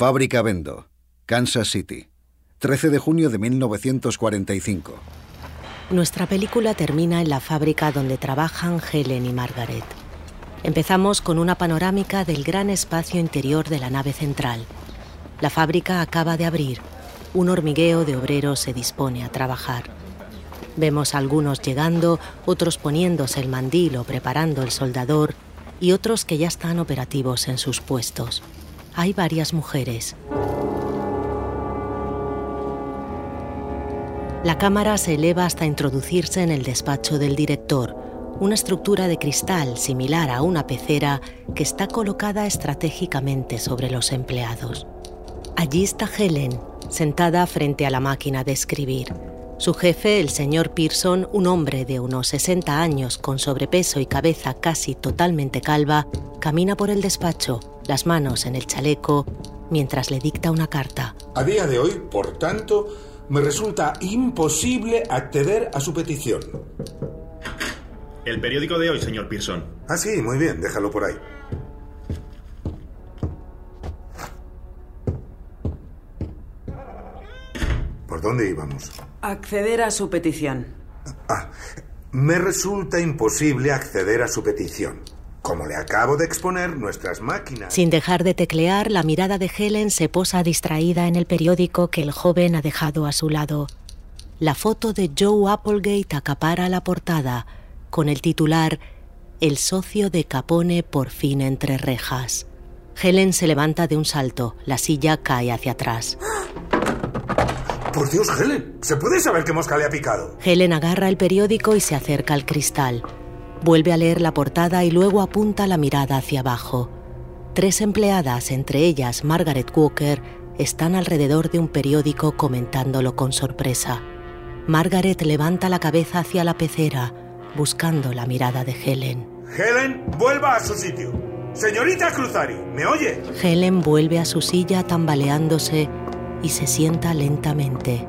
Fábrica Vendo, Kansas City, 13 de junio de 1945. Nuestra película termina en la fábrica donde trabajan Helen y Margaret. Empezamos con una panorámica del gran espacio interior de la nave central. La fábrica acaba de abrir. Un hormigueo de obreros se dispone a trabajar. Vemos algunos llegando, otros poniéndose el mandil o preparando el soldador y otros que ya están operativos en sus puestos. Hay varias mujeres. La cámara se eleva hasta introducirse en el despacho del director, una estructura de cristal similar a una pecera que está colocada estratégicamente sobre los empleados. Allí está Helen, sentada frente a la máquina de escribir. Su jefe, el señor Pearson, un hombre de unos 60 años con sobrepeso y cabeza casi totalmente calva, camina por el despacho, las manos en el chaleco, mientras le dicta una carta. A día de hoy, por tanto, me resulta imposible acceder a su petición. El periódico de hoy, señor Pearson. Ah, sí, muy bien, déjalo por ahí. ¿Por dónde íbamos? Acceder a su petición. Ah, me resulta imposible acceder a su petición. Como le acabo de exponer, nuestras máquinas... Sin dejar de teclear, la mirada de Helen se posa distraída en el periódico que el joven ha dejado a su lado. La foto de Joe Applegate acapara la portada, con el titular El socio de Capone por fin entre rejas. Helen se levanta de un salto, la silla cae hacia atrás. Por Dios, Helen, ¿se puede saber qué mosca le ha picado? Helen agarra el periódico y se acerca al cristal. Vuelve a leer la portada y luego apunta la mirada hacia abajo. Tres empleadas, entre ellas Margaret Walker, están alrededor de un periódico comentándolo con sorpresa. Margaret levanta la cabeza hacia la pecera, buscando la mirada de Helen. Helen, vuelva a su sitio. Señorita Cruzari, ¿me oye? Helen vuelve a su silla tambaleándose y se sienta lentamente.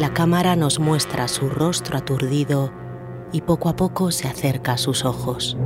La cámara nos muestra su rostro aturdido y poco a poco se acerca a sus ojos.